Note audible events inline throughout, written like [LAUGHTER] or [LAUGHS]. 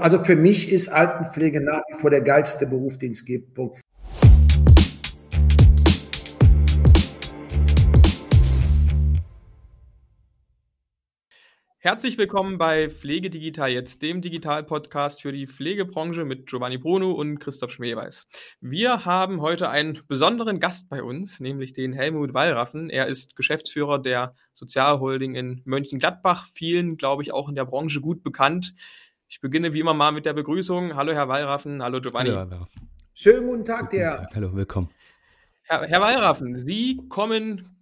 Also für mich ist Altenpflege nach wie vor der geilste Beruf, den es gibt. Herzlich willkommen bei Pflege Digital jetzt, dem Digital-Podcast für die Pflegebranche mit Giovanni Bruno und Christoph Schmeeweiß. Wir haben heute einen besonderen Gast bei uns, nämlich den Helmut Wallraffen. Er ist Geschäftsführer der Sozialholding in Mönchengladbach, vielen, glaube ich, auch in der Branche gut bekannt. Ich beginne wie immer mal mit der Begrüßung. Hallo Herr Wallraffen, hallo Giovanni. Hallo, Herr Wallraffen. Schönen guten Tag, guten Tag. Hallo, willkommen. Herr, Herr Wallraffen, Sie kommen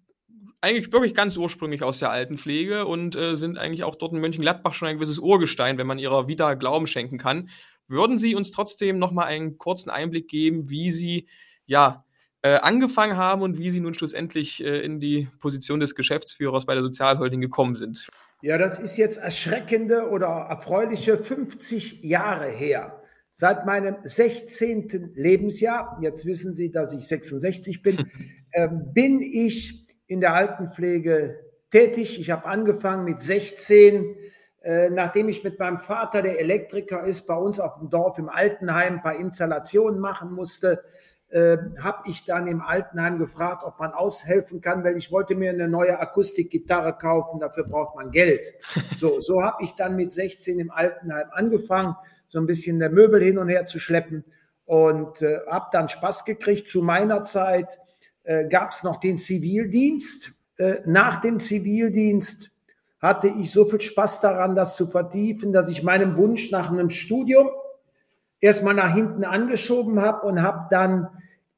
eigentlich wirklich ganz ursprünglich aus der Altenpflege und äh, sind eigentlich auch dort in Mönchengladbach schon ein gewisses Urgestein, wenn man ihrer Vita Glauben schenken kann. Würden Sie uns trotzdem noch mal einen kurzen Einblick geben, wie Sie ja äh, angefangen haben und wie Sie nun schlussendlich äh, in die Position des Geschäftsführers bei der Sozialholding gekommen sind? Ja, das ist jetzt erschreckende oder erfreuliche 50 Jahre her. Seit meinem 16. Lebensjahr, jetzt wissen Sie, dass ich 66 bin, [LAUGHS] äh, bin ich in der Altenpflege tätig. Ich habe angefangen mit 16, äh, nachdem ich mit meinem Vater, der Elektriker ist, bei uns auf dem Dorf im Altenheim ein paar Installationen machen musste, äh, habe ich dann im Altenheim gefragt, ob man aushelfen kann, weil ich wollte mir eine neue Akustikgitarre kaufen, dafür braucht man Geld. [LAUGHS] So, so habe ich dann mit 16 im Altenheim angefangen, so ein bisschen der Möbel hin und her zu schleppen und äh, habe dann Spaß gekriegt. Zu meiner Zeit äh, gab es noch den Zivildienst. Äh, nach dem Zivildienst hatte ich so viel Spaß daran, das zu vertiefen, dass ich meinem Wunsch nach einem Studium erstmal nach hinten angeschoben habe und habe dann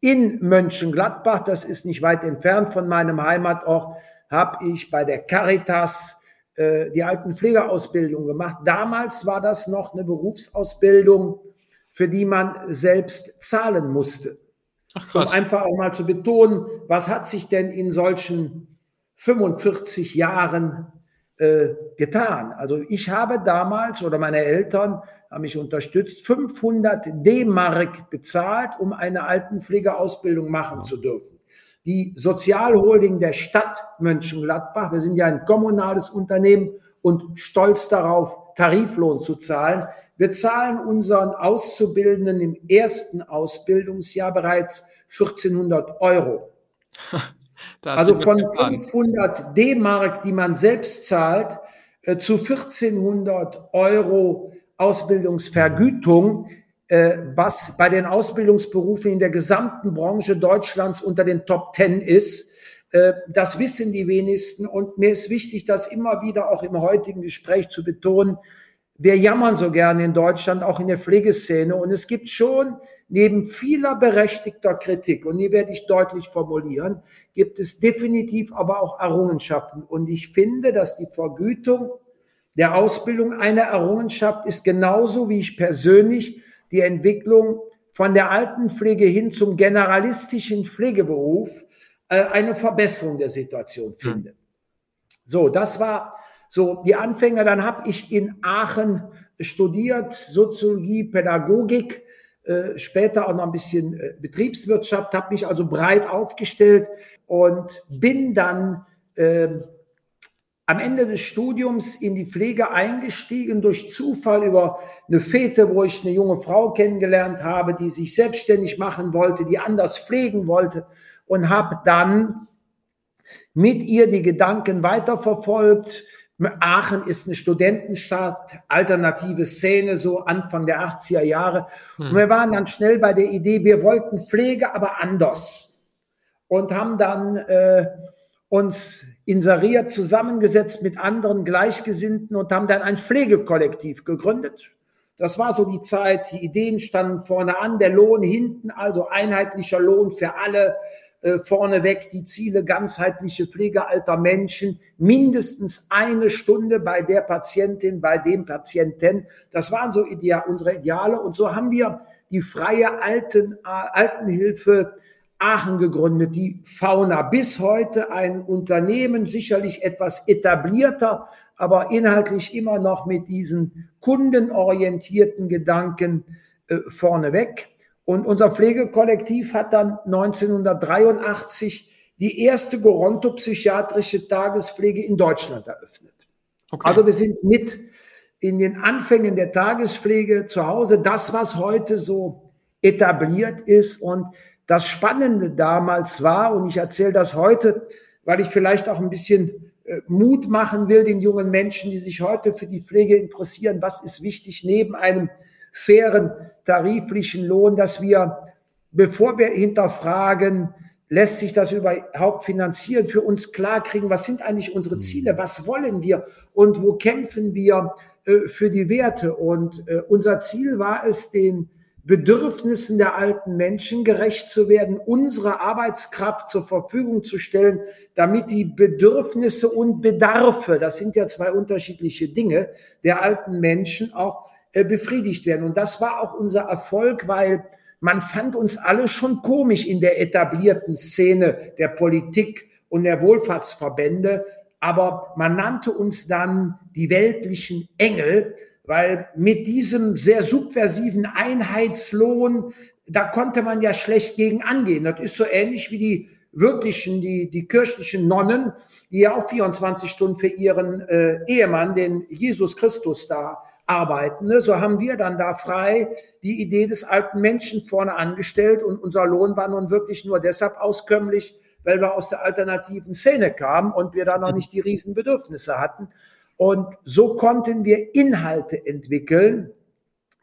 in Mönchengladbach, das ist nicht weit entfernt von meinem Heimatort, habe ich bei der Caritas äh, die alten Pflegeausbildung gemacht. Damals war das noch eine Berufsausbildung, für die man selbst zahlen musste. Ach, um einfach auch mal zu betonen, was hat sich denn in solchen 45 Jahren äh, getan? Also ich habe damals oder meine Eltern haben mich unterstützt, 500 D-Mark bezahlt, um eine Altenpflegeausbildung machen zu dürfen. Die Sozialholding der Stadt Mönchengladbach, wir sind ja ein kommunales Unternehmen und stolz darauf, Tariflohn zu zahlen, wir zahlen unseren Auszubildenden im ersten Ausbildungsjahr bereits 1400 Euro. [LAUGHS] also von 500 D-Mark, die man selbst zahlt, äh, zu 1400 Euro Ausbildungsvergütung, äh, was bei den Ausbildungsberufen in der gesamten Branche Deutschlands unter den Top Ten ist. Äh, das wissen die wenigsten und mir ist wichtig, das immer wieder auch im heutigen Gespräch zu betonen wir jammern so gerne in Deutschland, auch in der Pflegeszene. Und es gibt schon neben vieler berechtigter Kritik, und die werde ich deutlich formulieren, gibt es definitiv aber auch Errungenschaften. Und ich finde, dass die Vergütung der Ausbildung eine Errungenschaft ist, genauso wie ich persönlich die Entwicklung von der Altenpflege hin zum generalistischen Pflegeberuf äh, eine Verbesserung der Situation finde. So, das war so, die Anfänger, dann habe ich in Aachen studiert, Soziologie, Pädagogik, äh, später auch noch ein bisschen äh, Betriebswirtschaft, habe mich also breit aufgestellt und bin dann äh, am Ende des Studiums in die Pflege eingestiegen durch Zufall über eine Fete, wo ich eine junge Frau kennengelernt habe, die sich selbstständig machen wollte, die anders pflegen wollte und habe dann mit ihr die Gedanken weiterverfolgt, Aachen ist eine Studentenstadt, alternative Szene, so Anfang der 80er Jahre. Und hm. wir waren dann schnell bei der Idee, wir wollten Pflege, aber anders. Und haben dann äh, uns inseriert, zusammengesetzt mit anderen Gleichgesinnten und haben dann ein Pflegekollektiv gegründet. Das war so die Zeit, die Ideen standen vorne an, der Lohn hinten, also einheitlicher Lohn für alle, äh, vorneweg die Ziele ganzheitliche Pflege alter Menschen, mindestens eine Stunde bei der Patientin, bei dem Patienten. Das waren so Ideal, unsere Ideale. Und so haben wir die freie Alten, äh, Altenhilfe Aachen gegründet, die Fauna bis heute ein Unternehmen, sicherlich etwas etablierter, aber inhaltlich immer noch mit diesen kundenorientierten Gedanken äh, vorneweg. Und unser Pflegekollektiv hat dann 1983 die erste gerontopsychiatrische Tagespflege in Deutschland eröffnet. Okay. Also wir sind mit in den Anfängen der Tagespflege zu Hause, das, was heute so etabliert ist. Und das Spannende damals war, und ich erzähle das heute, weil ich vielleicht auch ein bisschen äh, Mut machen will den jungen Menschen, die sich heute für die Pflege interessieren, was ist wichtig neben einem fairen tariflichen Lohn, dass wir, bevor wir hinterfragen, lässt sich das überhaupt finanzieren, für uns klar kriegen, was sind eigentlich unsere mhm. Ziele, was wollen wir und wo kämpfen wir äh, für die Werte. Und äh, unser Ziel war es, den Bedürfnissen der alten Menschen gerecht zu werden, unsere Arbeitskraft zur Verfügung zu stellen, damit die Bedürfnisse und Bedarfe, das sind ja zwei unterschiedliche Dinge, der alten Menschen auch befriedigt werden. Und das war auch unser Erfolg, weil man fand uns alle schon komisch in der etablierten Szene der Politik und der Wohlfahrtsverbände, aber man nannte uns dann die weltlichen Engel, weil mit diesem sehr subversiven Einheitslohn, da konnte man ja schlecht gegen angehen. Das ist so ähnlich wie die wirklichen, die, die kirchlichen Nonnen, die ja auch 24 Stunden für ihren äh, Ehemann, den Jesus Christus, da arbeiten. Ne? So haben wir dann da frei die Idee des alten Menschen vorne angestellt und unser Lohn war nun wirklich nur deshalb auskömmlich, weil wir aus der alternativen Szene kamen und wir da noch nicht die Riesenbedürfnisse hatten. Und so konnten wir Inhalte entwickeln,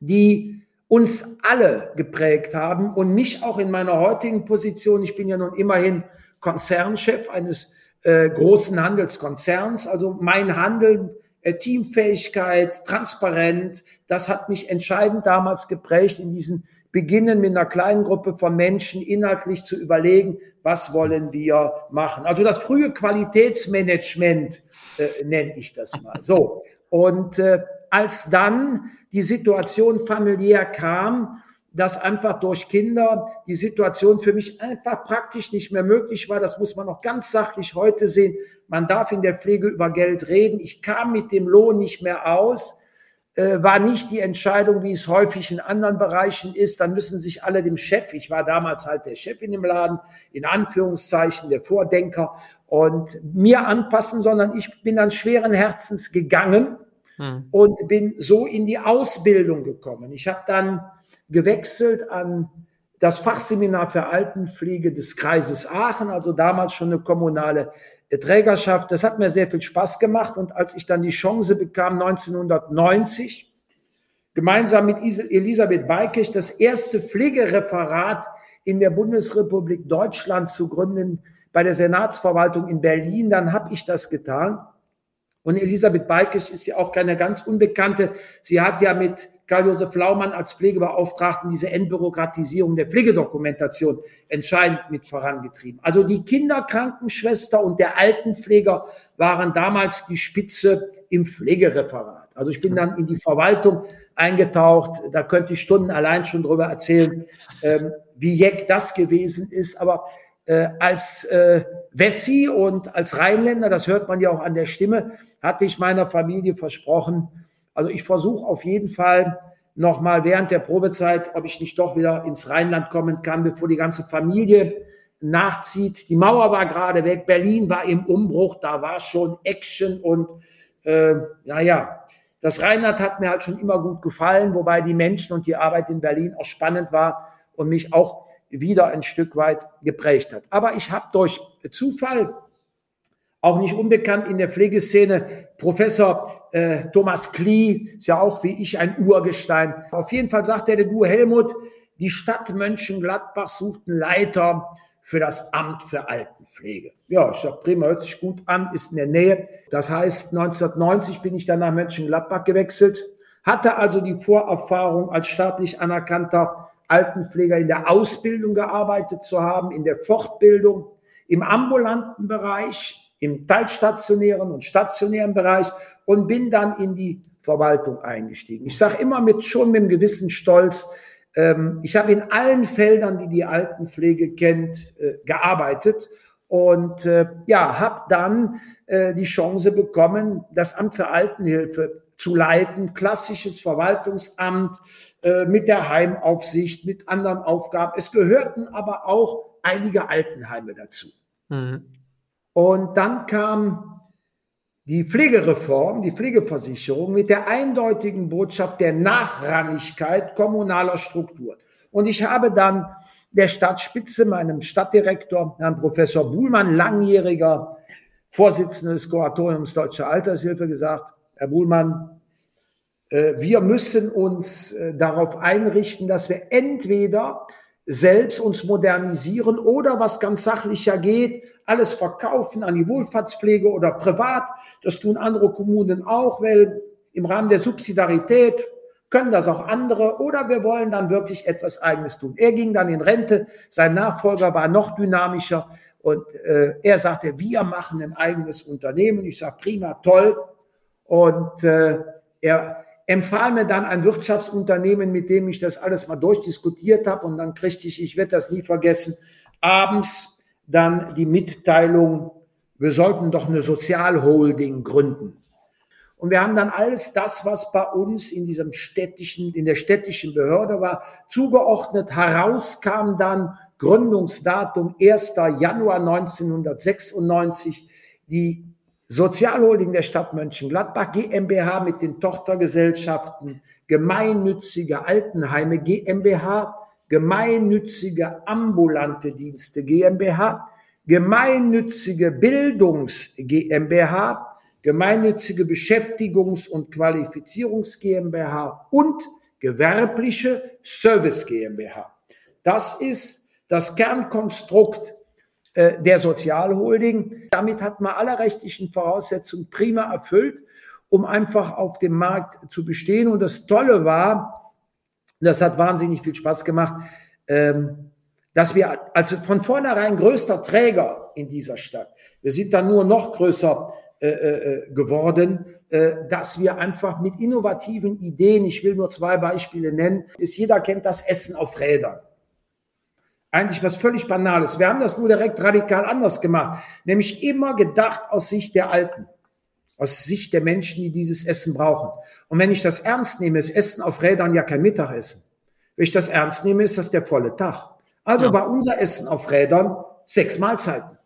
die uns alle geprägt haben und mich auch in meiner heutigen Position. Ich bin ja nun immerhin Konzernchef eines äh, großen Handelskonzerns. Also mein Handeln Teamfähigkeit, transparent, das hat mich entscheidend damals geprägt, in diesen Beginnen mit einer kleinen Gruppe von Menschen inhaltlich zu überlegen, was wollen wir machen. Also das frühe Qualitätsmanagement äh, nenne ich das mal. So. Und äh, als dann die Situation familiär kam, dass einfach durch Kinder die Situation für mich einfach praktisch nicht mehr möglich war. Das muss man auch ganz sachlich heute sehen. Man darf in der Pflege über Geld reden. Ich kam mit dem Lohn nicht mehr aus. Äh, war nicht die Entscheidung, wie es häufig in anderen Bereichen ist. Dann müssen sich alle dem Chef, ich war damals halt der Chef in dem Laden, in Anführungszeichen der Vordenker und mir anpassen, sondern ich bin dann schweren Herzens gegangen hm. und bin so in die Ausbildung gekommen. Ich habe dann gewechselt an das Fachseminar für Altenpflege des Kreises Aachen, also damals schon eine kommunale Trägerschaft. Das hat mir sehr viel Spaß gemacht. Und als ich dann die Chance bekam, 1990, gemeinsam mit Elisabeth Beikech das erste Pflegereferat in der Bundesrepublik Deutschland zu gründen bei der Senatsverwaltung in Berlin, dann habe ich das getan. Und Elisabeth Beikech ist ja auch keine ganz Unbekannte. Sie hat ja mit Karl-Josef Laumann als Pflegebeauftragten diese Entbürokratisierung der Pflegedokumentation entscheidend mit vorangetrieben. Also die Kinderkrankenschwester und der Altenpfleger waren damals die Spitze im Pflegereferat. Also ich bin dann in die Verwaltung eingetaucht. Da könnte ich Stunden allein schon drüber erzählen, ähm, wie jeck das gewesen ist. Aber äh, als äh, Wessi und als Rheinländer, das hört man ja auch an der Stimme, hatte ich meiner Familie versprochen, also ich versuche auf jeden Fall nochmal während der Probezeit, ob ich nicht doch wieder ins Rheinland kommen kann, bevor die ganze Familie nachzieht. Die Mauer war gerade weg, Berlin war im Umbruch, da war schon Action und äh, naja, das Rheinland hat mir halt schon immer gut gefallen, wobei die Menschen und die Arbeit in Berlin auch spannend war und mich auch wieder ein Stück weit geprägt hat. Aber ich habe durch Zufall auch nicht unbekannt in der Pflegeszene. Professor äh, Thomas Klee ist ja auch wie ich ein Urgestein. Auf jeden Fall sagt er, du Helmut, die Stadt Mönchengladbach sucht einen Leiter für das Amt für Altenpflege. Ja, ich sag, prima, hört sich gut an, ist in der Nähe. Das heißt, 1990 bin ich dann nach Mönchengladbach gewechselt, hatte also die Vorerfahrung als staatlich anerkannter Altenpfleger in der Ausbildung gearbeitet zu haben, in der Fortbildung, im ambulanten Bereich, im teilstationären und stationären Bereich und bin dann in die Verwaltung eingestiegen. Ich sage immer mit schon mit einem gewissen Stolz, ähm, ich habe in allen Feldern, die die Altenpflege kennt, äh, gearbeitet und äh, ja, habe dann äh, die Chance bekommen, das Amt für Altenhilfe zu leiten, klassisches Verwaltungsamt äh, mit der Heimaufsicht, mit anderen Aufgaben. Es gehörten aber auch einige Altenheime dazu. Mhm. Und dann kam die Pflegereform, die Pflegeversicherung mit der eindeutigen Botschaft der Nachrangigkeit kommunaler Strukturen. Und ich habe dann der Stadtspitze, meinem Stadtdirektor, Herrn Professor Buhlmann, langjähriger Vorsitzender des Kuratoriums Deutsche Altershilfe, gesagt, Herr Buhlmann, äh, wir müssen uns äh, darauf einrichten, dass wir entweder selbst uns modernisieren oder was ganz sachlicher geht, alles verkaufen an die Wohlfahrtspflege oder privat. Das tun andere Kommunen auch, weil im Rahmen der Subsidiarität können das auch andere oder wir wollen dann wirklich etwas Eigenes tun. Er ging dann in Rente, sein Nachfolger war noch dynamischer und äh, er sagte, wir machen ein eigenes Unternehmen. Ich sage, prima, toll. Und äh, er empfahl mir dann ein Wirtschaftsunternehmen, mit dem ich das alles mal durchdiskutiert habe. Und dann kriegte ich, ich werde das nie vergessen, abends dann die Mitteilung, wir sollten doch eine Sozialholding gründen. Und wir haben dann alles das, was bei uns in diesem städtischen, in der städtischen Behörde war, zugeordnet. Herauskam dann Gründungsdatum 1. Januar 1996 die Sozialholding der Stadt Mönchengladbach GmbH mit den Tochtergesellschaften Gemeinnützige Altenheime GmbH, Gemeinnützige Ambulante Dienste GmbH, Gemeinnützige Bildungs GmbH, Gemeinnützige Beschäftigungs- und Qualifizierungs GmbH und Gewerbliche Service GmbH. Das ist das Kernkonstrukt äh, der Sozialholding. Damit hat man alle rechtlichen Voraussetzungen prima erfüllt, um einfach auf dem Markt zu bestehen. Und das Tolle war, das hat wahnsinnig viel Spaß gemacht, ähm, dass wir also von vornherein größter Träger in dieser Stadt, wir sind dann nur noch größer äh, äh, geworden, äh, dass wir einfach mit innovativen Ideen, ich will nur zwei Beispiele nennen, ist jeder kennt das Essen auf Rädern eigentlich was völlig Banales. Wir haben das nur direkt radikal anders gemacht, nämlich immer gedacht aus Sicht der Alten, aus Sicht der Menschen, die dieses Essen brauchen. Und wenn ich das ernst nehme, ist Essen auf Rädern ja kein Mittagessen. Wenn ich das ernst nehme, ist das der volle Tag. Also ja. war unser Essen auf Rädern sechs Mahlzeiten.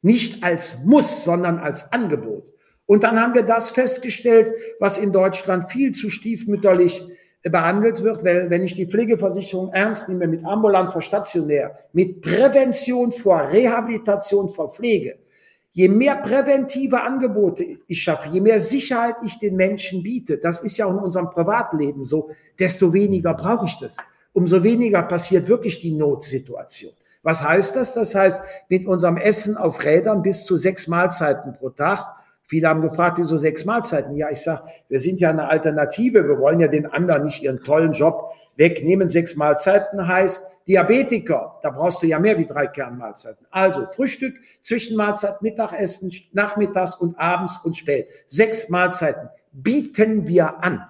Nicht als Muss, sondern als Angebot. Und dann haben wir das festgestellt, was in Deutschland viel zu stiefmütterlich behandelt wird, weil wenn ich die Pflegeversicherung ernst nehme mit ambulant vor stationär, mit Prävention vor Rehabilitation vor Pflege, je mehr präventive Angebote ich schaffe, je mehr Sicherheit ich den Menschen biete, das ist ja auch in unserem Privatleben so, desto weniger brauche ich das. Umso weniger passiert wirklich die Notsituation. Was heißt das? Das heißt, mit unserem Essen auf Rädern bis zu sechs Mahlzeiten pro Tag Viele haben gefragt, wieso sechs Mahlzeiten? Ja, ich sage, wir sind ja eine Alternative. Wir wollen ja den anderen nicht ihren tollen Job wegnehmen. Sechs Mahlzeiten heißt Diabetiker. Da brauchst du ja mehr wie drei Kernmahlzeiten. Also Frühstück, Zwischenmahlzeit, Mittagessen, nachmittags und abends und spät. Sechs Mahlzeiten bieten wir an.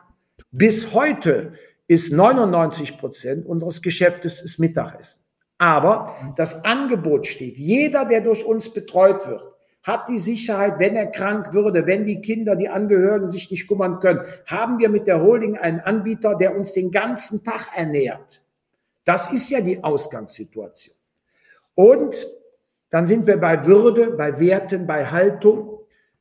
Bis heute ist 99 Prozent unseres Geschäftes ist Mittagessen. Aber das Angebot steht. Jeder, der durch uns betreut wird, hat die Sicherheit, wenn er krank würde, wenn die Kinder, die Angehörigen sich nicht kümmern können, haben wir mit der Holding einen Anbieter, der uns den ganzen Tag ernährt. Das ist ja die Ausgangssituation. Und dann sind wir bei Würde, bei Werten, bei Haltung.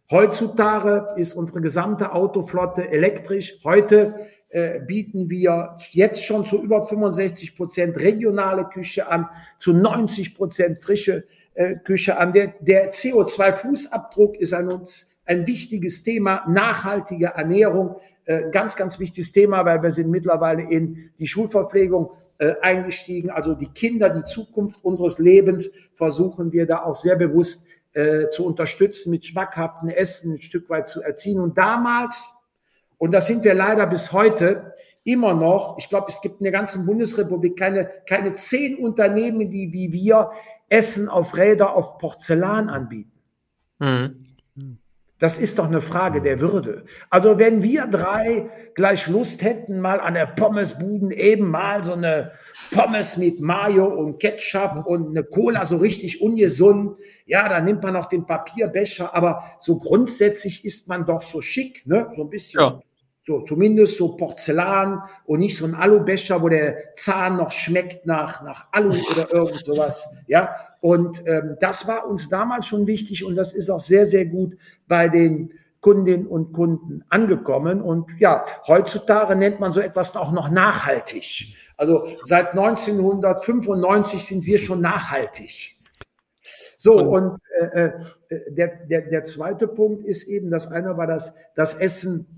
Heutzutage ist unsere gesamte Autoflotte elektrisch. Heute äh, bieten wir jetzt schon zu über 65 Prozent regionale Küche an, zu 90 Prozent frische äh, Küche an. Der, der CO2-Fußabdruck ist an uns ein wichtiges Thema. Nachhaltige Ernährung, äh, ganz, ganz wichtiges Thema, weil wir sind mittlerweile in die Schulverpflegung äh, eingestiegen. Also die Kinder, die Zukunft unseres Lebens versuchen wir da auch sehr bewusst äh, zu unterstützen, mit schmackhaften Essen ein Stück weit zu erziehen. Und damals, und das sind wir leider bis heute, immer noch, ich glaube, es gibt in der ganzen Bundesrepublik keine, keine zehn Unternehmen, die wie wir Essen auf Räder auf Porzellan anbieten. Mhm. Das ist doch eine Frage der Würde. Also wenn wir drei gleich Lust hätten, mal an der Pommesbuden eben mal so eine Pommes mit Mayo und Ketchup und eine Cola so richtig ungesund, ja, dann nimmt man noch den Papierbecher, aber so grundsätzlich ist man doch so schick, ne? So ein bisschen. Ja. So, zumindest so Porzellan und nicht so ein Alubecher, wo der Zahn noch schmeckt nach, nach Alu oder [LAUGHS] irgend sowas. Ja, und ähm, das war uns damals schon wichtig und das ist auch sehr, sehr gut bei den Kundinnen und Kunden angekommen. Und ja, heutzutage nennt man so etwas auch noch nachhaltig. Also seit 1995 sind wir schon nachhaltig. So, und äh, äh, der, der, der zweite Punkt ist eben, das eine war das, das Essen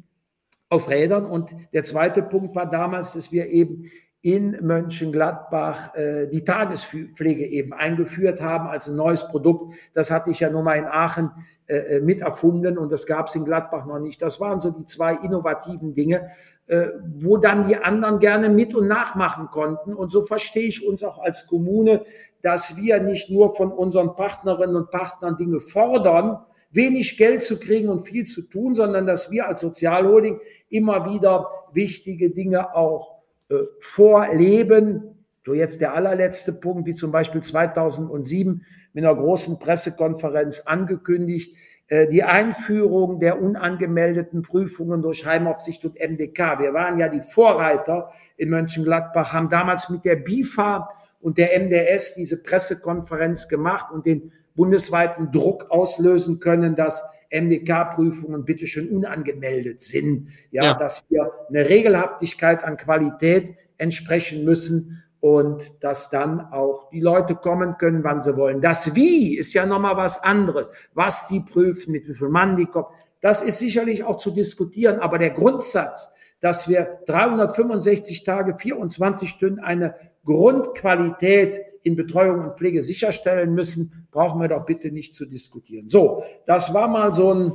auf Rädern und der zweite Punkt war damals, dass wir eben in Mönchengladbach äh, die Tagespflege eben eingeführt haben als ein neues Produkt. Das hatte ich ja nur mal in Aachen äh, äh mit erfunden und das gab es in Gladbach noch nicht. Das waren so die zwei innovativen Dinge, äh, wo dann die anderen gerne mit und nachmachen konnten. Und so verstehe ich uns auch als Kommune, dass wir nicht nur von unseren Partnerinnen und Partnern Dinge fordern, wenig Geld zu kriegen und viel zu tun, sondern dass wir als Sozialholding immer wieder wichtige Dinge auch äh, vorleben. So jetzt der allerletzte Punkt, wie zum Beispiel 2007 mit einer großen Pressekonferenz angekündigt, äh, die Einführung der unangemeldeten Prüfungen durch Heimaufsicht und MDK. Wir waren ja die Vorreiter in Mönchengladbach, haben damals mit der BIFA und der MDS diese Pressekonferenz gemacht und den bundesweiten Druck auslösen können, dass MDK-Prüfungen bitte schon unangemeldet sind. Ja, ja, dass wir eine Regelhaftigkeit an Qualität entsprechen müssen und dass dann auch die Leute kommen können, wann sie wollen. Das Wie ist ja nochmal was anderes. Was die prüfen, mit wie viel Mann die kommen, das ist sicherlich auch zu diskutieren. Aber der Grundsatz, dass wir 365 Tage, 24 Stunden eine Grundqualität in Betreuung und Pflege sicherstellen müssen, brauchen wir doch bitte nicht zu diskutieren. So, das war mal so ein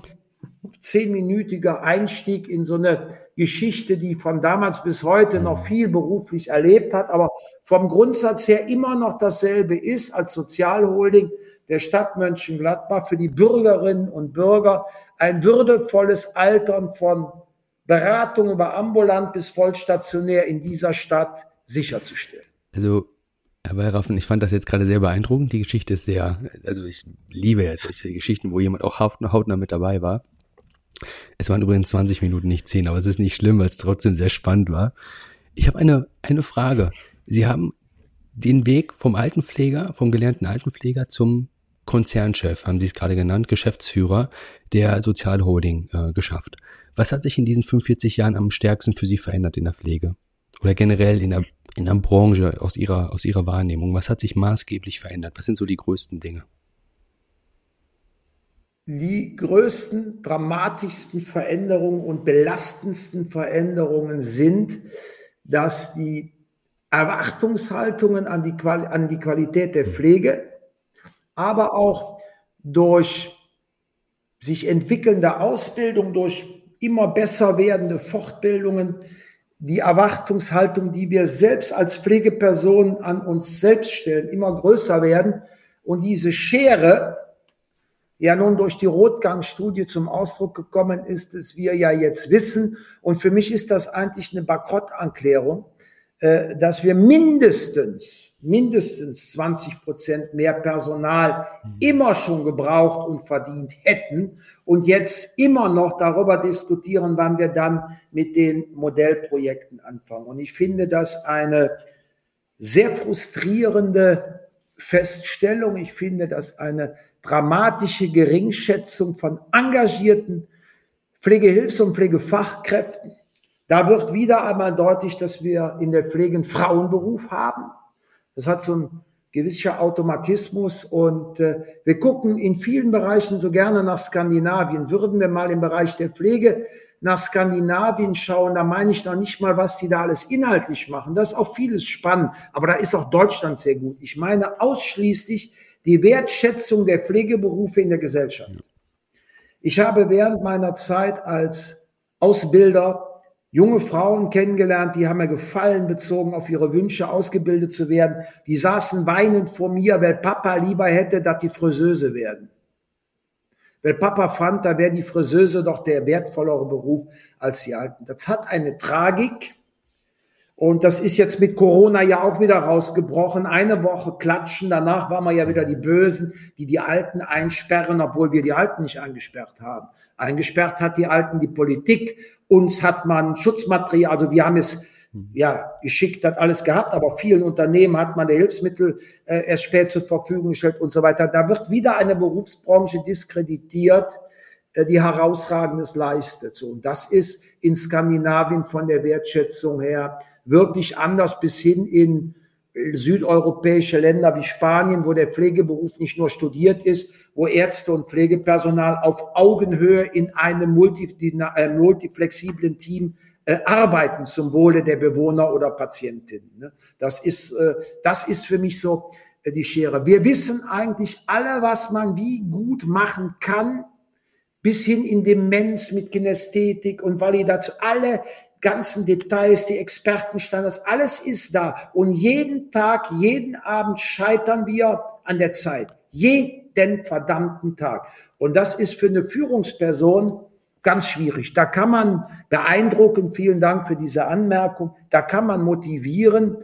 zehnminütiger Einstieg in so eine Geschichte, die von damals bis heute noch viel beruflich erlebt hat, aber vom Grundsatz her immer noch dasselbe ist als Sozialholding der Stadt Mönchengladbach für die Bürgerinnen und Bürger ein würdevolles Altern von Beratung über ambulant bis vollstationär in dieser Stadt sicherzustellen. Also Herr Weihraffen, ich fand das jetzt gerade sehr beeindruckend. Die Geschichte ist sehr, also ich liebe ja solche Geschichten, wo jemand auch hautnah mit dabei war. Es waren übrigens 20 Minuten, nicht 10, aber es ist nicht schlimm, weil es trotzdem sehr spannend war. Ich habe eine, eine Frage. Sie haben den Weg vom Altenpfleger, vom gelernten Altenpfleger zum Konzernchef, haben Sie es gerade genannt, Geschäftsführer der Sozialholding äh, geschafft. Was hat sich in diesen 45 Jahren am stärksten für Sie verändert in der Pflege? Oder generell in der in der Branche aus Ihrer, aus Ihrer Wahrnehmung? Was hat sich maßgeblich verändert? Was sind so die größten Dinge? Die größten, dramatischsten Veränderungen und belastendsten Veränderungen sind, dass die Erwartungshaltungen an die, Quali an die Qualität der Pflege, aber auch durch sich entwickelnde Ausbildung, durch immer besser werdende Fortbildungen, die Erwartungshaltung, die wir selbst als Pflegeperson an uns selbst stellen, immer größer werden und diese Schere ja nun durch die Rotgang-Studie zum Ausdruck gekommen ist, dass wir ja jetzt wissen. Und für mich ist das eigentlich eine Bankrotterklärung, äh, dass wir mindestens, mindestens 20 Prozent mehr Personal mhm. immer schon gebraucht und verdient hätten und jetzt immer noch darüber diskutieren, wann wir dann mit den Modellprojekten anfangen. Und ich finde das eine sehr frustrierende Feststellung. Ich finde das eine dramatische Geringschätzung von engagierten Pflegehilfs- und Pflegefachkräften da wird wieder einmal deutlich, dass wir in der Pflege einen Frauenberuf haben. Das hat so ein gewisser Automatismus und äh, wir gucken in vielen Bereichen so gerne nach Skandinavien. Würden wir mal im Bereich der Pflege nach Skandinavien schauen, da meine ich noch nicht mal, was die da alles inhaltlich machen. Das ist auch vieles spannend, aber da ist auch Deutschland sehr gut. Ich meine ausschließlich die Wertschätzung der Pflegeberufe in der Gesellschaft. Ich habe während meiner Zeit als Ausbilder junge Frauen kennengelernt, die haben mir Gefallen bezogen auf ihre Wünsche, ausgebildet zu werden. Die saßen weinend vor mir, weil Papa lieber hätte, dass die Friseuse werden. Weil Papa fand, da wäre die Friseuse doch der wertvollere Beruf als die Alten. Das hat eine Tragik. Und das ist jetzt mit Corona ja auch wieder rausgebrochen. Eine Woche klatschen, danach waren wir ja wieder die Bösen, die die Alten einsperren, obwohl wir die Alten nicht eingesperrt haben. Eingesperrt hat die Alten die Politik uns hat man Schutzmaterial, also wir haben es mhm. ja geschickt, hat alles gehabt, aber vielen Unternehmen hat man der Hilfsmittel äh, erst spät zur Verfügung gestellt und so weiter. Da wird wieder eine Berufsbranche diskreditiert, äh, die herausragendes leistet. So, und das ist in Skandinavien von der Wertschätzung her wirklich anders bis hin in südeuropäische Länder wie Spanien, wo der Pflegeberuf nicht nur studiert ist, wo Ärzte und Pflegepersonal auf Augenhöhe in einem äh, multiflexiblen Team äh, arbeiten zum Wohle der Bewohner oder Patientinnen. Ne? Das ist, äh, das ist für mich so die Schere. Wir wissen eigentlich alle, was man wie gut machen kann, bis hin in Demenz mit Kinästhetik und Validation. Alle ganzen Details, die Expertenstandards, alles ist da. Und jeden Tag, jeden Abend scheitern wir an der Zeit. Jeden verdammten Tag. Und das ist für eine Führungsperson ganz schwierig. Da kann man beeindrucken, vielen Dank für diese Anmerkung, da kann man motivieren,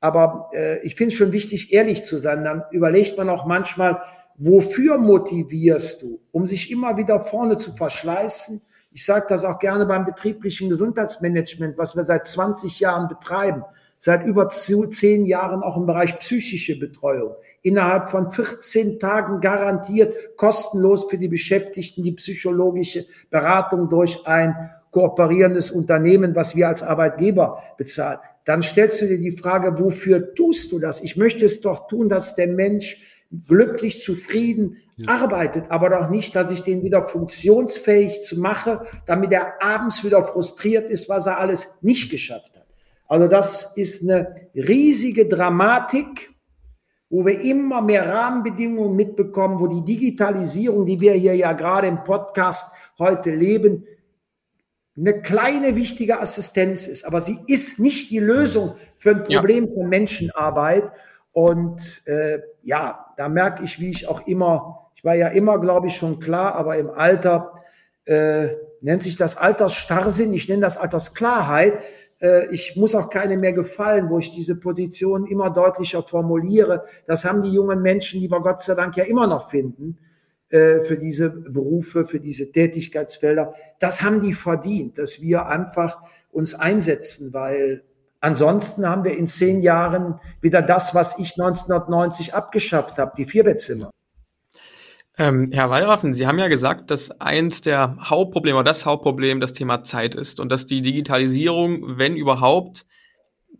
aber äh, ich finde es schon wichtig, ehrlich zu sein. Dann überlegt man auch manchmal, wofür motivierst du? Um sich immer wieder vorne zu verschleißen ich sage das auch gerne beim betrieblichen Gesundheitsmanagement, was wir seit 20 Jahren betreiben, seit über zehn Jahren auch im Bereich psychische Betreuung. Innerhalb von 14 Tagen garantiert kostenlos für die Beschäftigten die psychologische Beratung durch ein kooperierendes Unternehmen, was wir als Arbeitgeber bezahlen. Dann stellst du dir die Frage, wofür tust du das? Ich möchte es doch tun, dass der Mensch glücklich, zufrieden ja. arbeitet, aber doch nicht, dass ich den wieder funktionsfähig zu mache, damit er abends wieder frustriert ist, was er alles nicht geschafft hat. Also das ist eine riesige Dramatik, wo wir immer mehr Rahmenbedingungen mitbekommen, wo die Digitalisierung, die wir hier ja gerade im Podcast heute leben, eine kleine wichtige Assistenz ist, aber sie ist nicht die Lösung für ein Problem ja. von Menschenarbeit. Und äh, ja, da merke ich, wie ich auch immer, ich war ja immer, glaube ich, schon klar, aber im Alter äh, nennt sich das Altersstarrsinn, ich nenne das Altersklarheit. Äh, ich muss auch keine mehr gefallen, wo ich diese Position immer deutlicher formuliere. Das haben die jungen Menschen, die wir Gott sei Dank ja immer noch finden, äh, für diese Berufe, für diese Tätigkeitsfelder. Das haben die verdient, dass wir einfach uns einsetzen, weil Ansonsten haben wir in zehn Jahren wieder das, was ich 1990 abgeschafft habe, die Vierbettzimmer. Ähm, Herr Wallraffen, Sie haben ja gesagt, dass eins der Hauptprobleme oder das Hauptproblem das Thema Zeit ist und dass die Digitalisierung, wenn überhaupt,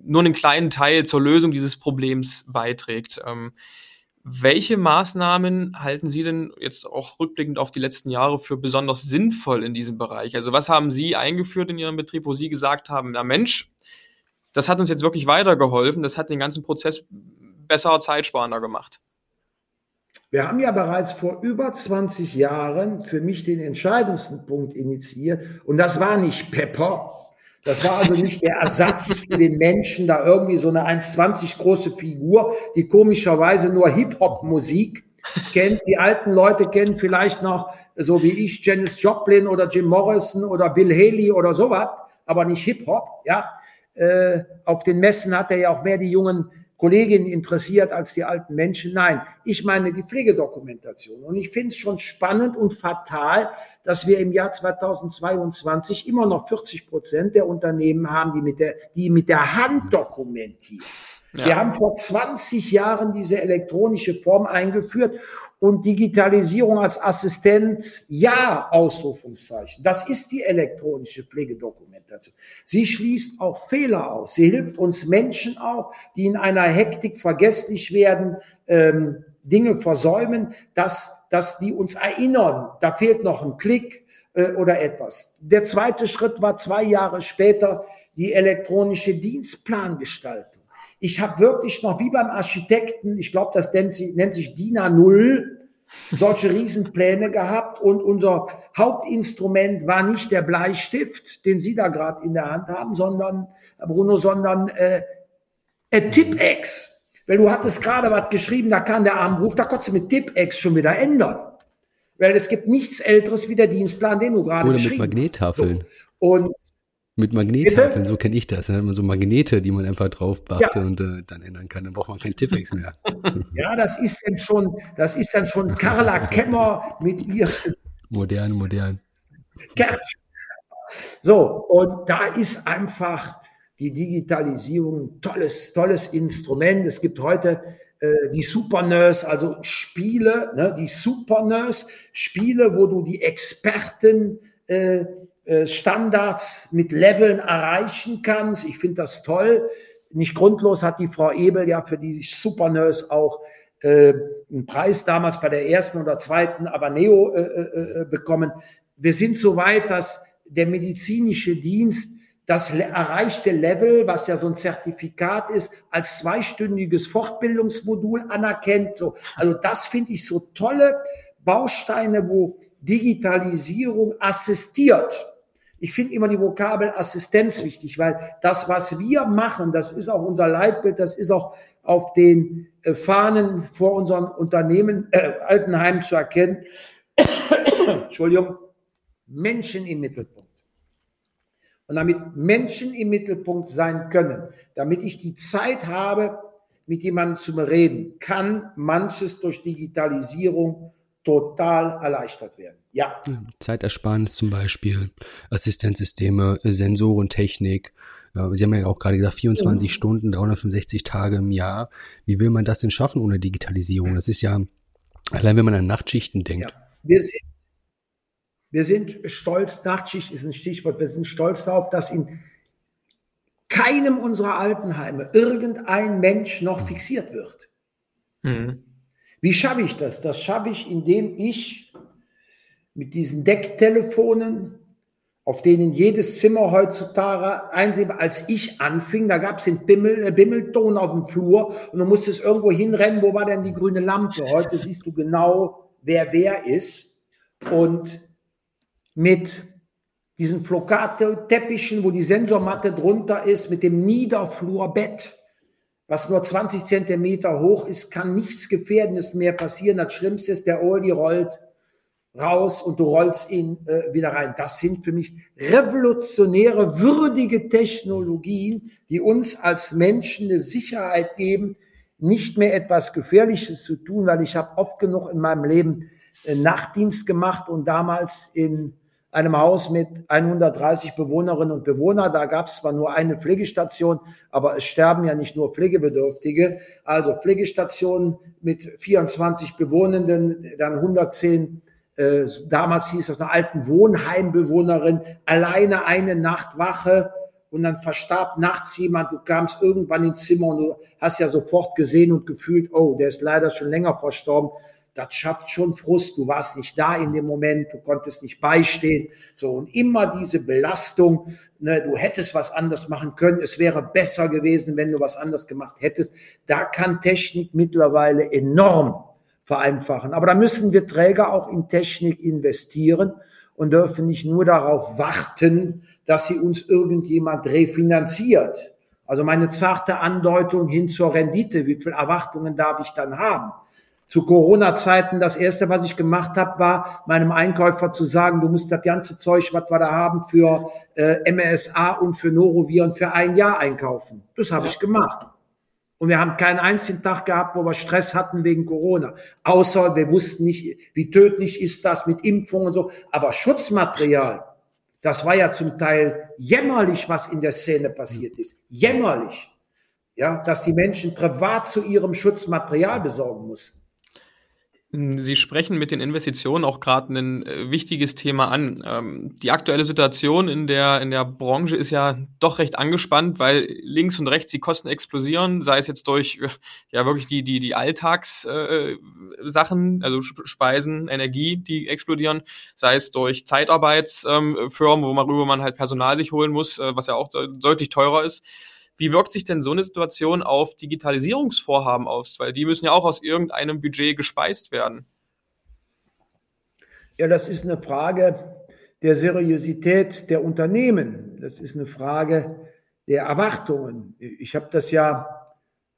nur einen kleinen Teil zur Lösung dieses Problems beiträgt. Ähm, welche Maßnahmen halten Sie denn jetzt auch rückblickend auf die letzten Jahre für besonders sinnvoll in diesem Bereich? Also was haben Sie eingeführt in Ihrem Betrieb, wo Sie gesagt haben, na Mensch, das hat uns jetzt wirklich weitergeholfen. Das hat den ganzen Prozess besser, zeitsparender gemacht. Wir haben ja bereits vor über 20 Jahren für mich den entscheidendsten Punkt initiiert. Und das war nicht Pepper. Das war also nicht der Ersatz für den Menschen, da irgendwie so eine 1,20 große Figur, die komischerweise nur Hip-Hop-Musik kennt. Die alten Leute kennen vielleicht noch, so wie ich, Janis Joplin oder Jim Morrison oder Bill Haley oder sowas, aber nicht Hip-Hop, ja. Äh, auf den Messen hat er ja auch mehr die jungen Kolleginnen interessiert als die alten Menschen. Nein, ich meine die Pflegedokumentation. Und ich finde es schon spannend und fatal, dass wir im Jahr 2022 immer noch 40 Prozent der Unternehmen haben, die mit der, die mit der Hand dokumentieren. Ja. Wir haben vor 20 Jahren diese elektronische Form eingeführt und Digitalisierung als Assistenz, ja, Ausrufungszeichen. Das ist die elektronische Pflegedokumentation. Sie schließt auch Fehler aus. Sie hilft uns Menschen auch, die in einer Hektik vergesslich werden, ähm, Dinge versäumen, dass, dass die uns erinnern, da fehlt noch ein Klick äh, oder etwas. Der zweite Schritt war zwei Jahre später die elektronische Dienstplangestaltung. Ich habe wirklich noch wie beim Architekten, ich glaube, das nennt sich, nennt sich DIN A0, solche Riesenpläne gehabt und unser Hauptinstrument war nicht der Bleistift, den Sie da gerade in der Hand haben, sondern, Bruno, sondern äh, äh, Tipex. Weil du hattest gerade was geschrieben, da kann der Arm hoch, da konntest du mit Tipex schon wieder ändern. Weil es gibt nichts Älteres wie der Dienstplan, den du gerade geschrieben hast. Oder mit Magnettafeln. So. Und mit Magnettafeln, so kenne ich das. Dann hat man so Magnete, die man einfach drauf ja. und äh, dann ändern kann. Dann braucht man kein Tiffex mehr. [LAUGHS] Ja, das ist dann schon, das ist dann schon Carla Kemmer mit ihr. [LAUGHS] Modern, modern. So, und da ist einfach die Digitalisierung ein tolles, tolles Instrument. Es gibt heute äh, die Super Nurse, also Spiele, ne, die Super Nurse, Spiele, wo du die Experten äh, Standards mit Leveln erreichen kannst. Ich finde das toll. Nicht grundlos hat die Frau Ebel ja für die Super Nurse auch äh, einen Preis damals bei der ersten oder zweiten Avaneo äh, äh, äh bekommen. Wir sind so weit, dass der medizinische Dienst das erreichte Level, was ja so ein Zertifikat ist, als zweistündiges Fortbildungsmodul anerkennt. So, also das finde ich so tolle Bausteine, wo Digitalisierung assistiert. Ich finde immer die Vokabel Assistenz wichtig, weil das, was wir machen, das ist auch unser Leitbild, das ist auch auf den äh, Fahnen vor unseren Unternehmen, äh, Altenheimen zu erkennen. [COUGHS] Entschuldigung, Menschen im Mittelpunkt. Und damit Menschen im Mittelpunkt sein können, damit ich die Zeit habe, mit jemandem zu reden, kann manches durch Digitalisierung total erleichtert werden. Ja. Zeitersparnis zum Beispiel, Assistenzsysteme, Sensorentechnik. Sie haben ja auch gerade gesagt, 24 mhm. Stunden, 365 Tage im Jahr. Wie will man das denn schaffen ohne Digitalisierung? Das ist ja, allein wenn man an Nachtschichten denkt. Ja. Wir sind wir sind stolz, Nachtschicht ist ein Stichwort, wir sind stolz darauf, dass in keinem unserer Altenheime irgendein Mensch noch fixiert wird. Mhm. Wie schaffe ich das? Das schaffe ich, indem ich mit diesen Decktelefonen, auf denen jedes Zimmer heutzutage einsehbar, als ich anfing, da gab es den Bimmel, äh, Bimmelton auf dem Flur und du musstest irgendwo hinrennen, wo war denn die grüne Lampe? Heute siehst du genau, wer wer ist. Und mit diesen Flocate-Teppichen, wo die Sensormatte drunter ist, mit dem Niederflurbett, was nur 20 Zentimeter hoch ist, kann nichts Gefährdendes mehr passieren. Das Schlimmste ist, der Oldie rollt raus und du rollst ihn äh, wieder rein. Das sind für mich revolutionäre, würdige Technologien, die uns als Menschen eine Sicherheit geben, nicht mehr etwas Gefährliches zu tun, weil ich habe oft genug in meinem Leben äh, Nachtdienst gemacht und damals in einem Haus mit 130 Bewohnerinnen und Bewohnern. Da gab es zwar nur eine Pflegestation, aber es sterben ja nicht nur Pflegebedürftige. Also Pflegestationen mit 24 Bewohnenden, dann 110 äh, damals hieß das eine alten Wohnheimbewohnerin, alleine eine Nacht Wache und dann verstarb nachts jemand, du kamst irgendwann ins Zimmer und du hast ja sofort gesehen und gefühlt, oh, der ist leider schon länger verstorben das schafft schon Frust. Du warst nicht da in dem Moment, du konntest nicht beistehen. So und immer diese Belastung. Ne, du hättest was anders machen können. Es wäre besser gewesen, wenn du was anders gemacht hättest. Da kann Technik mittlerweile enorm vereinfachen. Aber da müssen wir Träger auch in Technik investieren und dürfen nicht nur darauf warten, dass sie uns irgendjemand refinanziert. Also meine zarte Andeutung hin zur Rendite, wie viel Erwartungen darf ich dann haben? Zu Corona-Zeiten das erste, was ich gemacht habe, war meinem Einkäufer zu sagen, du musst das ganze Zeug, was wir da haben, für äh, MSA und für Noroviren für ein Jahr einkaufen. Das habe ja. ich gemacht. Und wir haben keinen einzigen Tag gehabt, wo wir Stress hatten wegen Corona. Außer wir wussten nicht, wie tödlich ist das mit Impfungen und so. Aber Schutzmaterial, das war ja zum Teil jämmerlich, was in der Szene passiert ist. Jämmerlich. Ja, dass die Menschen privat zu ihrem Schutzmaterial besorgen mussten. Sie sprechen mit den Investitionen auch gerade ein äh, wichtiges Thema an. Ähm, die aktuelle Situation in der, in der Branche ist ja doch recht angespannt, weil links und rechts die Kosten explosieren, sei es jetzt durch äh, ja wirklich die, die, die Alltagssachen, äh, also Speisen, Energie, die explodieren, sei es durch Zeitarbeitsfirmen, ähm, worüber man halt Personal sich holen muss, was ja auch deutlich teurer ist. Wie wirkt sich denn so eine Situation auf Digitalisierungsvorhaben aus? Weil die müssen ja auch aus irgendeinem Budget gespeist werden. Ja, das ist eine Frage der Seriosität der Unternehmen. Das ist eine Frage der Erwartungen. Ich habe das ja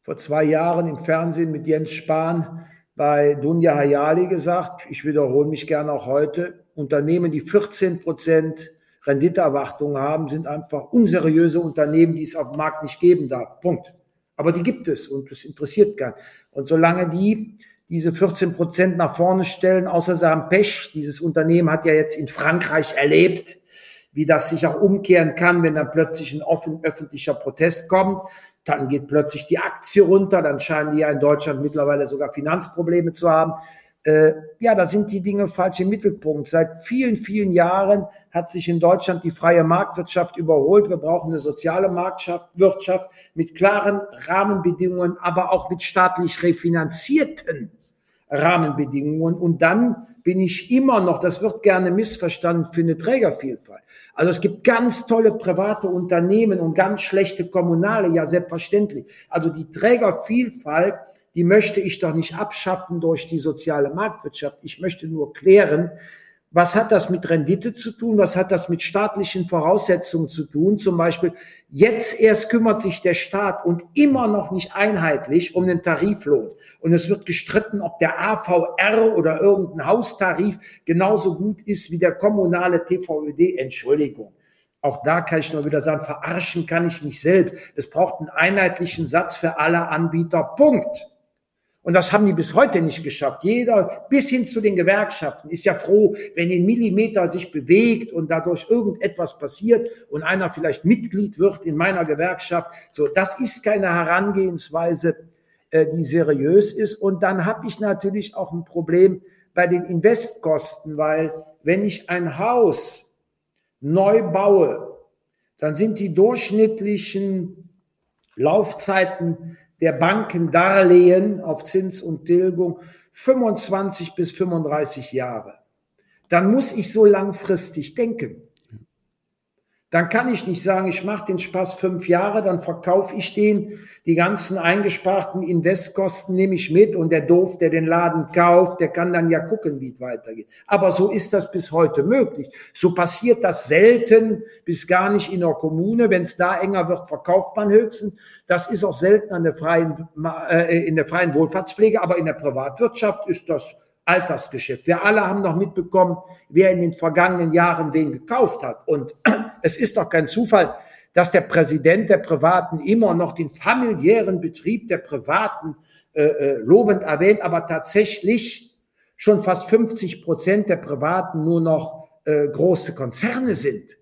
vor zwei Jahren im Fernsehen mit Jens Spahn bei Dunja Hayali gesagt. Ich wiederhole mich gerne auch heute. Unternehmen, die 14 Prozent Renditeerwartungen haben, sind einfach unseriöse Unternehmen, die es auf dem Markt nicht geben darf. Punkt. Aber die gibt es und das interessiert keinen. Und solange die diese 14 Prozent nach vorne stellen, außer sie haben Pech, dieses Unternehmen hat ja jetzt in Frankreich erlebt, wie das sich auch umkehren kann, wenn dann plötzlich ein offen öffentlicher Protest kommt, dann geht plötzlich die Aktie runter, dann scheinen die ja in Deutschland mittlerweile sogar Finanzprobleme zu haben. Äh, ja, da sind die Dinge falsch im Mittelpunkt. Seit vielen, vielen Jahren hat sich in Deutschland die freie Marktwirtschaft überholt. Wir brauchen eine soziale Marktwirtschaft mit klaren Rahmenbedingungen, aber auch mit staatlich refinanzierten Rahmenbedingungen. Und dann bin ich immer noch, das wird gerne missverstanden, für eine Trägervielfalt. Also es gibt ganz tolle private Unternehmen und ganz schlechte kommunale, ja selbstverständlich. Also die Trägervielfalt die möchte ich doch nicht abschaffen durch die soziale Marktwirtschaft. Ich möchte nur klären, was hat das mit Rendite zu tun? Was hat das mit staatlichen Voraussetzungen zu tun? Zum Beispiel, jetzt erst kümmert sich der Staat und immer noch nicht einheitlich um den Tariflohn. Und es wird gestritten, ob der AVR oder irgendein Haustarif genauso gut ist wie der kommunale TVÖD. Entschuldigung. Auch da kann ich nur wieder sagen, verarschen kann ich mich selbst. Es braucht einen einheitlichen Satz für alle Anbieter. Punkt. Und das haben die bis heute nicht geschafft. Jeder, bis hin zu den Gewerkschaften, ist ja froh, wenn ein Millimeter sich bewegt und dadurch irgendetwas passiert und einer vielleicht Mitglied wird in meiner Gewerkschaft. So, das ist keine Herangehensweise, äh, die seriös ist. Und dann habe ich natürlich auch ein Problem bei den Investkosten, weil wenn ich ein Haus neu baue, dann sind die durchschnittlichen Laufzeiten der Bankendarlehen auf Zins und Tilgung 25 bis 35 Jahre. Dann muss ich so langfristig denken dann kann ich nicht sagen, ich mache den Spaß fünf Jahre, dann verkaufe ich den, die ganzen eingesparten Investkosten nehme ich mit und der Doof, der den Laden kauft, der kann dann ja gucken, wie es weitergeht. Aber so ist das bis heute möglich. So passiert das selten bis gar nicht in der Kommune. Wenn es da enger wird, verkauft man höchstens. Das ist auch selten an der freien, äh, in der freien Wohlfahrtspflege, aber in der Privatwirtschaft ist das Altersgeschäft. Wir alle haben noch mitbekommen, wer in den vergangenen Jahren wen gekauft hat. Und [CLEARS THROAT] es ist doch kein Zufall, dass der Präsident der Privaten immer noch den familiären Betrieb der Privaten äh, äh lobend erwähnt, aber tatsächlich schon fast 50 Prozent der Privaten nur noch äh, große Konzerne sind.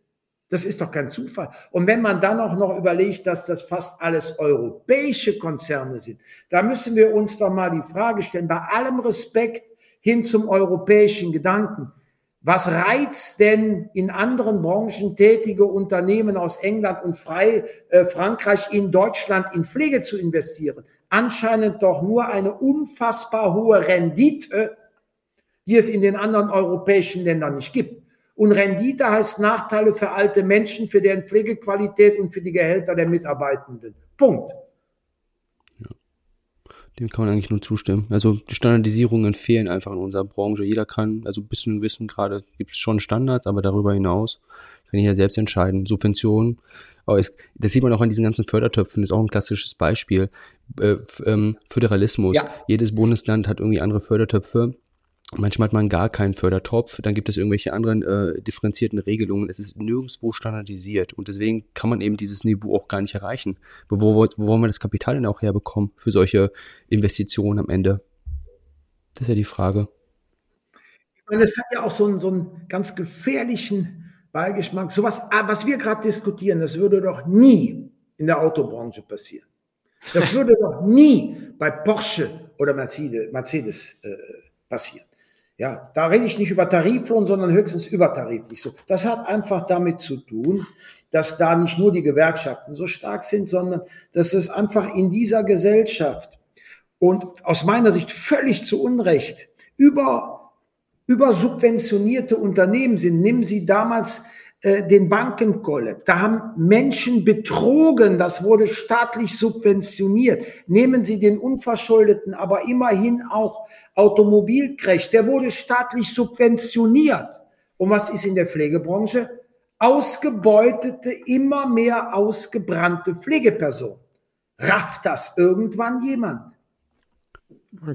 Das ist doch kein Zufall. Und wenn man dann auch noch überlegt, dass das fast alles europäische Konzerne sind, da müssen wir uns doch mal die Frage stellen, bei allem Respekt hin zum europäischen Gedanken. Was reizt denn in anderen Branchen tätige Unternehmen aus England und Frei, äh, Frankreich in Deutschland in Pflege zu investieren? Anscheinend doch nur eine unfassbar hohe Rendite, die es in den anderen europäischen Ländern nicht gibt. Und Rendite heißt Nachteile für alte Menschen, für deren Pflegequalität und für die Gehälter der Mitarbeitenden. Punkt. Dem kann man eigentlich nur zustimmen. Also die Standardisierungen fehlen einfach in unserer Branche. Jeder kann, also bis zu einem gewissen Grade gibt es schon Standards, aber darüber hinaus kann ich ja selbst entscheiden. Subventionen, aber es, das sieht man auch an diesen ganzen Fördertöpfen, das ist auch ein klassisches Beispiel. Äh, ähm, Föderalismus. Ja. Jedes Bundesland hat irgendwie andere Fördertöpfe Manchmal hat man gar keinen Fördertopf, dann gibt es irgendwelche anderen äh, differenzierten Regelungen. Es ist nirgendwo standardisiert und deswegen kann man eben dieses Niveau auch gar nicht erreichen. Wo, wo, wo wollen wir das Kapital denn auch herbekommen für solche Investitionen am Ende? Das ist ja die Frage. Ich meine, es hat ja auch so einen, so einen ganz gefährlichen Beigeschmack. So was, ah, was wir gerade diskutieren, das würde doch nie in der Autobranche passieren. Das würde doch nie bei Porsche oder Mercedes, Mercedes äh, passieren. Ja, da rede ich nicht über Tariflohn, sondern höchstens übertariflich. So, das hat einfach damit zu tun, dass da nicht nur die Gewerkschaften so stark sind, sondern dass es einfach in dieser Gesellschaft und aus meiner Sicht völlig zu Unrecht über, über subventionierte Unternehmen sind. Nehmen Sie damals äh, den Bankenkollekt. Da haben Menschen betrogen, das wurde staatlich subventioniert. Nehmen Sie den unverschuldeten, aber immerhin auch Automobilcrash, der wurde staatlich subventioniert. Und was ist in der Pflegebranche? Ausgebeutete, immer mehr ausgebrannte Pflegepersonen. Rafft das irgendwann jemand?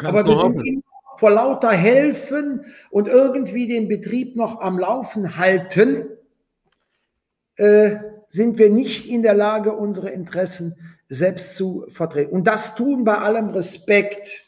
Aber wir sind immer vor lauter Helfen und irgendwie den Betrieb noch am Laufen halten, äh, sind wir nicht in der Lage, unsere Interessen selbst zu vertreten. Und das tun bei allem Respekt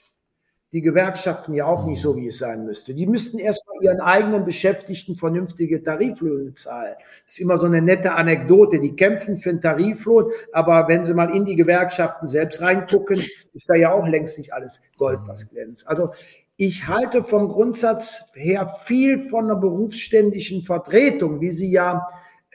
die Gewerkschaften ja auch nicht so, wie es sein müsste. Die müssten erstmal ihren eigenen Beschäftigten vernünftige Tariflöhne zahlen. Das ist immer so eine nette Anekdote. Die kämpfen für einen Tariflohn, aber wenn sie mal in die Gewerkschaften selbst reingucken, ist da ja auch längst nicht alles Gold, was glänzt. Also ich halte vom Grundsatz her viel von einer berufsständischen Vertretung, wie sie ja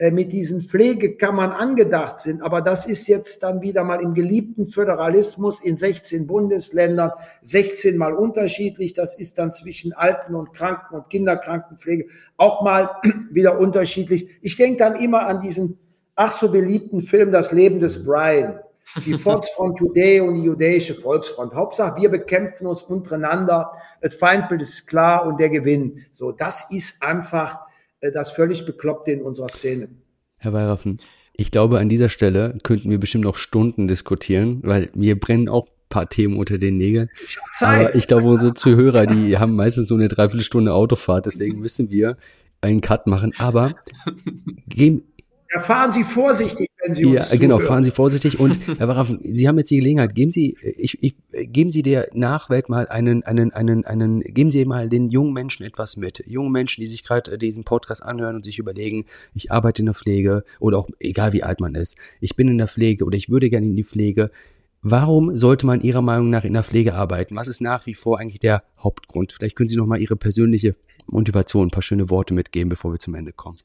mit diesen Pflegekammern angedacht sind. Aber das ist jetzt dann wieder mal im geliebten Föderalismus in 16 Bundesländern 16 mal unterschiedlich. Das ist dann zwischen Alten- und Kranken- und Kinderkrankenpflege auch mal [CLEARS THROAT] wieder unterschiedlich. Ich denke dann immer an diesen ach so beliebten Film Das Leben des Brian. Die [LAUGHS] Volksfront Judäe und die jüdische Volksfront. Hauptsache, wir bekämpfen uns untereinander. Das Feindbild ist klar und der Gewinn. So, das ist einfach äh, das völlig Bekloppte in unserer Szene. Herr Weiraffen, ich glaube, an dieser Stelle könnten wir bestimmt noch Stunden diskutieren, weil mir brennen auch ein paar Themen unter den Nägeln. Ich Aber ich glaube, unsere Zuhörer, die haben meistens so eine Dreiviertelstunde Autofahrt, deswegen müssen wir einen Cut machen. Aber geben, ja, fahren Sie vorsichtig, wenn Sie uns Ja, genau, fahren Sie vorsichtig. Und [LAUGHS] Herr Waraffen, Sie haben jetzt die Gelegenheit, geben Sie, ich, ich, geben Sie der Nachwelt mal einen, einen, einen, einen, geben Sie mal den jungen Menschen etwas mit. Jungen Menschen, die sich gerade diesen Podcast anhören und sich überlegen, ich arbeite in der Pflege oder auch egal wie alt man ist, ich bin in der Pflege oder ich würde gerne in die Pflege. Warum sollte man Ihrer Meinung nach in der Pflege arbeiten? Was ist nach wie vor eigentlich der Hauptgrund? Vielleicht können Sie noch mal Ihre persönliche Motivation, ein paar schöne Worte mitgeben, bevor wir zum Ende kommen.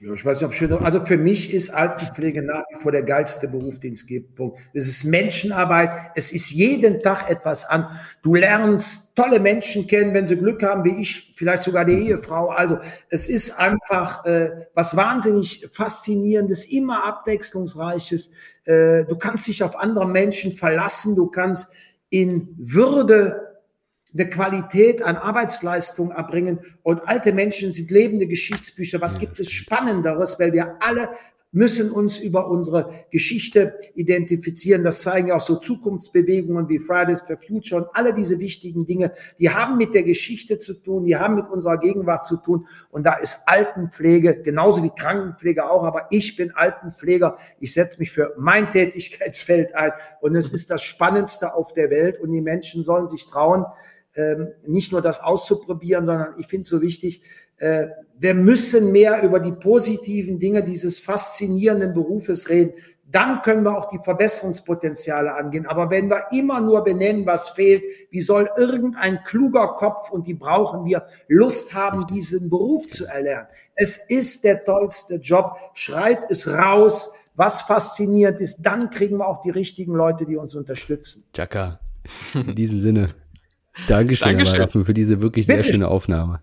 Ja, ich weiß nicht, ob schön. Also für mich ist Altenpflege nach wie vor der geilste Beruf, den es gibt. Es ist Menschenarbeit. Es ist jeden Tag etwas an. Du lernst tolle Menschen kennen, wenn sie Glück haben, wie ich, vielleicht sogar die Ehefrau. Also es ist einfach äh, was wahnsinnig faszinierendes, immer abwechslungsreiches. Äh, du kannst dich auf andere Menschen verlassen. Du kannst in Würde eine Qualität an Arbeitsleistung erbringen. Und alte Menschen sind lebende Geschichtsbücher. Was gibt es Spannenderes? Weil wir alle müssen uns über unsere Geschichte identifizieren. Das zeigen ja auch so Zukunftsbewegungen wie Fridays for Future und alle diese wichtigen Dinge. Die haben mit der Geschichte zu tun, die haben mit unserer Gegenwart zu tun. Und da ist Altenpflege genauso wie Krankenpflege auch. Aber ich bin Altenpfleger. Ich setze mich für mein Tätigkeitsfeld ein. Und es ist das Spannendste auf der Welt. Und die Menschen sollen sich trauen, ähm, nicht nur das auszuprobieren, sondern ich finde es so wichtig, äh, wir müssen mehr über die positiven Dinge dieses faszinierenden Berufes reden. Dann können wir auch die Verbesserungspotenziale angehen. Aber wenn wir immer nur benennen, was fehlt, wie soll irgendein kluger Kopf, und die brauchen wir, Lust haben, diesen Beruf zu erlernen? Es ist der tollste Job. Schreit es raus, was fasziniert ist. Dann kriegen wir auch die richtigen Leute, die uns unterstützen. Chaka, in diesem Sinne. Dankeschön, Dankeschön. Herr für diese wirklich sehr schöne Aufnahme.